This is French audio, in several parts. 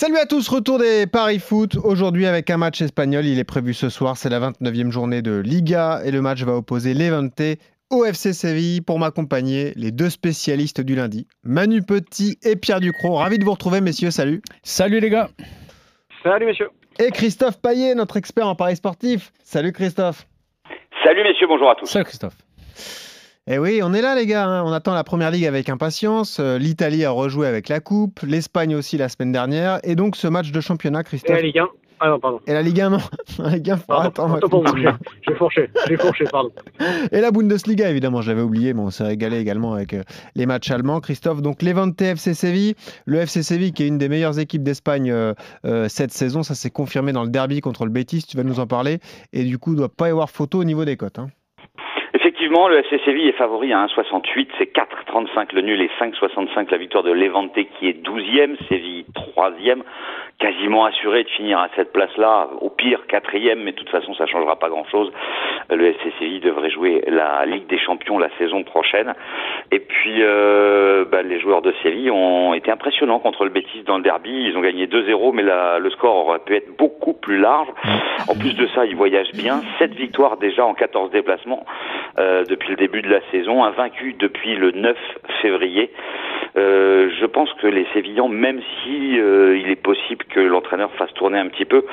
Salut à tous, retour des Paris Foot. Aujourd'hui avec un match espagnol, il est prévu ce soir, c'est la 29e journée de Liga et le match va opposer Levante au FC Séville pour m'accompagner, les deux spécialistes du lundi, Manu Petit et Pierre Ducrot. Ravi de vous retrouver messieurs, salut. Salut les gars. Salut messieurs. Et Christophe Paillet, notre expert en Paris sportif. Salut Christophe. Salut messieurs, bonjour à tous. Salut Christophe. Eh oui, on est là les gars, hein. on attend la première ligue avec impatience. Euh, L'Italie a rejoué avec la Coupe, l'Espagne aussi la semaine dernière. Et donc ce match de championnat, Christophe. Et la Ligue 1 Ah non, pardon. Et la Ligue 1, non. la Ligue 1, faut attendre. j'ai fourché, j'ai fourché, pardon. Et la Bundesliga, évidemment, je l'avais oublié, mais on s'est régalé également avec euh, les matchs allemands. Christophe, donc Levante FC Séville, le FC Séville qui est une des meilleures équipes d'Espagne euh, euh, cette saison, ça s'est confirmé dans le derby contre le Betis, tu vas nous en parler. Et du coup, il ne doit pas y avoir photo au niveau des cotes. hein. Effectivement, le FC Séville est favori à 1,68, c'est 4,35 le nul et 5,65 la victoire de Levante qui est 12e, Séville 3e, quasiment assuré de finir à cette place-là, au pire 4e, mais de toute façon ça changera pas grand-chose. Le FC Séville devrait jouer la Ligue des Champions la saison prochaine. Et puis euh, bah, les joueurs de Séville ont été impressionnants contre le Betis dans le derby, ils ont gagné 2-0, mais la- le score aurait pu être beaucoup plus large. En plus de ça, ils voyagent bien, 7 victoires déjà en 14 déplacements euh, depuis le début de la saison, invaincu depuis le 9 février. Euh, je pense que les Sévillans, même si euh, il est possible que l'entraîneur fasse tourner un petit peu,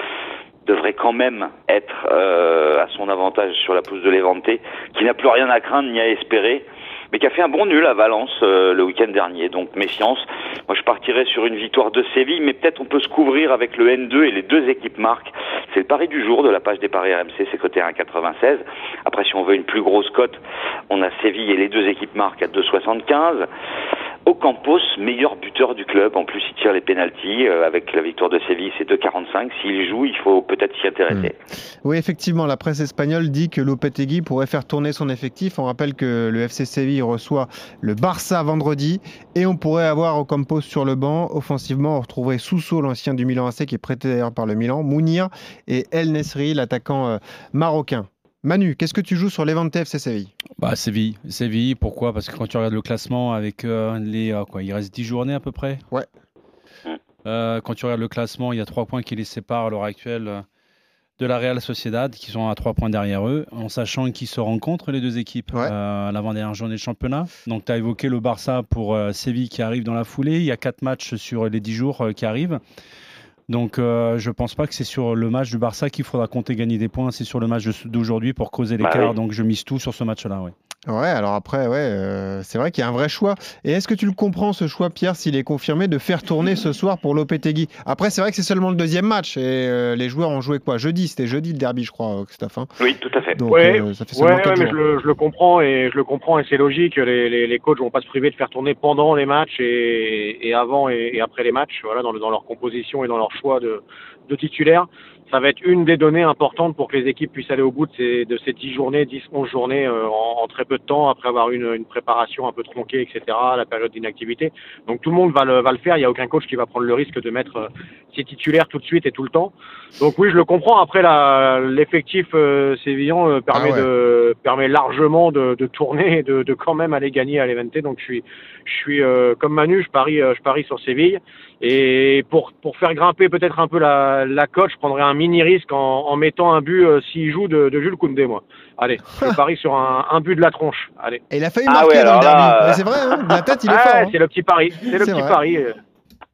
devrait quand même être à son avantage sur la pousse de Levante, qui n'a plus rien à craindre ni à espérer, mais qui a fait un bon nul à Valence euh, le week-end dernier. Donc méfiance. Moi, je partirais sur une victoire de Séville, mais peut-être on peut se couvrir avec le N2 et les deux équipes marquent. C'est le pari du jour de la page des paris RMC, c'est coté à 1,96. Après, si on veut une plus grosse cote, on a Séville et les deux équipes marquent à 2,75. Ocampos, meilleur buteur du club. En plus, il tire les pénalties. Euh, avec la victoire de Séville, c'est 2,45. S'il joue, il faut peut-être s'y intéresser. Oui, effectivement, la presse espagnole dit que Lopetegui pourrait faire tourner son effectif. On rappelle que le FC Séville reçoit le Barça vendredi et on pourrait avoir Ocampos sur le banc. Offensivement, on retrouverait Sousso, l'ancien du Milan AC, qui est prêté d'ailleurs par le Milan, Mounir et El Nesri, l'attaquant euh, marocain. Manu, qu'est-ce que tu joues sur Levante FC Séville? Bah Séville, Séville, pourquoi? Parce que quand tu regardes le classement avec euh, les euh, quoi, il reste 10 journées à peu près? Ouais. Euh, quand tu regardes le classement, il y a 3 points qui les séparent à l'heure actuelle de la Real Sociedad qui sont à 3 points derrière eux, en sachant qu'ils se rencontrent les deux équipes Ouais. à l'avant-dernière journée de championnat. Donc tu as évoqué le Barça pour Séville qui arrive dans la foulée, il y a 4 matchs sur les 10 jours qui arrivent. Donc euh, je pense pas que c'est sur le match du Barça qu'il faudra compter gagner des points, c'est sur le match d'aujourd'hui pour creuser Bah l'écart. oui. Donc je mise tout sur ce match-là. Ouais. Ouais, alors après, ouais, euh, c'est vrai qu'il y a un vrai choix. Et est-ce que tu le comprends, ce choix, Pierre, s'il est confirmé de faire tourner ce soir pour Lopetegui? Après, c'est vrai que c'est seulement le deuxième match et euh, les joueurs ont joué quoi? Jeudi, c'était jeudi le derby, je crois, euh, Christophe. hein. Oui, tout à fait. Donc, Ouais, euh, ça fait Ouais, seulement ouais, quatre mais je le, je le comprends et je le comprends et c'est logique. Les, les, les coachs vont pas se priver de faire tourner pendant les matchs et, et avant et, et après les matchs, voilà, dans, le- dans leur composition et dans leur choix de, de titulaires. Ça va être une des données importantes pour que les équipes puissent aller au bout de ces, de ces 10 journées, 10, 11 journées euh, en, en très peu de temps après avoir une, une préparation un peu tronquée, etc., la période d'inactivité. Donc tout le monde va le, va le faire. Il n'y a aucun coach qui va prendre le risque de mettre euh, ses titulaires tout de suite et tout le temps. Donc oui, je le comprends. Après, l'effectif euh, sévillan euh, permet, Ah ouais. de, permet largement de, de tourner et de, de quand même aller gagner à l'Evente. Donc je suis, je suis euh, comme Manu, je parie, je parie sur Séville. Et pour, pour faire grimper peut-être un peu la, la cote, je prendrais un mini risque en, en mettant un but s'il joue de, de Jules Koundé, moi. Allez, je parie sur un, un but de la tronche. Allez. Et il a failli Ah marquer ouais, dans le derby. là, euh, c'est vrai, hein, de la tête, il est Ah, fort. ouais, hein. c'est le petit pari. C'est le C'est petit vrai. pari.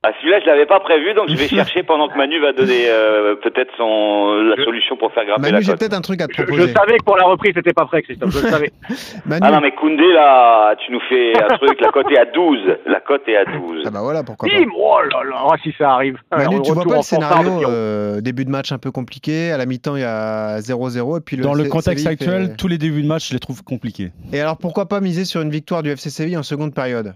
Ah, celui-là, je l'avais pas prévu, donc je vais chercher pendant que Manu va donner euh, peut-être son la Je- solution pour faire grimper Manu, la j'ai cote. peut-être un truc à te Je, je proposer. savais que pour la reprise, c'était pas prêt, Christophe. Je le savais. Manu, Ah non, mais Koundé, là, tu nous fais un truc, la cote est à 12. La cote est à 12. ah bah voilà, pourquoi pas. Bim Oh là là, oh, si ça arrive. Manu, Alors, tu vois retour pas en le scénario fanfare de Pierrot. euh, début de match un peu compliqué, à la mi-temps il y a 0-0 et puis le Dans le C- contexte Séville actuel, fait- tous les débuts de match, je les trouve compliqués. Et alors pourquoi pas miser sur une victoire du FC Séville en seconde période?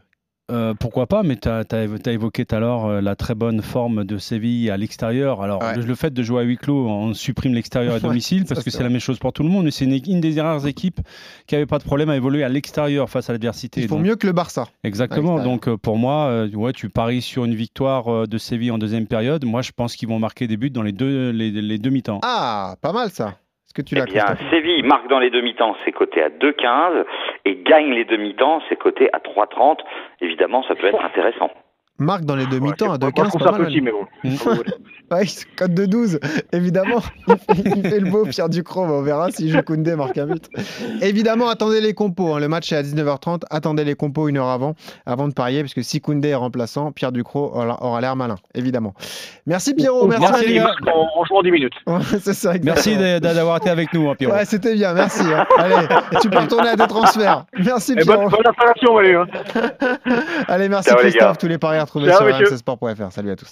Euh, pourquoi pas, mais tu as, évoqué tout à l'heure euh, la très bonne forme de Séville à l'extérieur. Alors, Ouais. le, le fait de jouer à huis clos, on supprime l'extérieur à domicile parce que c'est la même chose pour tout le monde. Mais c'est une, une des rares équipes qui n'avait pas de problème à évoluer à l'extérieur face à l'adversité. Ils font Donc, mieux que le Barça. Exactement. Donc, euh, pour moi, euh, ouais, tu paries sur une victoire de Séville en deuxième période. Moi, je pense qu'ils vont marquer des buts dans les deux, les, les deux mi-temps. Ah, pas mal ça. Est-ce que tu Eh bien, Séville marque dans les demi-temps, c'est coté à 2,15 et gagne les demi-temps, c'est coté à 3,30. Évidemment, ça peut être intéressant. Marque dans les demi-temps à Moi, 2-15. je trouve pas ça mal, petit, mais bon. Ouais, il se cote de 12, évidemment. Il fait, il fait le beau, Pierre Ducrot. mais On verra si joue Koundé marque un but. Évidemment, attendez les compos. hein. Le match est à 19h30. Attendez les compos une heure avant, avant de parier, parce que si Koundé est remplaçant, Pierre Ducrot aura, l'air malin, évidemment. Merci Pierrot, On merci. Merci, les gars. petit match en, en jouant 10 minutes. Ouais, ça. Merci d'avoir été avec nous, hein, Pierrot. Ouais, c'était bien, merci. hein. Allez, tu peux retourner à tes transferts. Merci Et bonne, Pierrot. bonne installation, Valu. Hein. Allez, merci Ciao, les Christophe. gars. Tous les paris à retrouver sur rmcsport.fr. Salut à tous.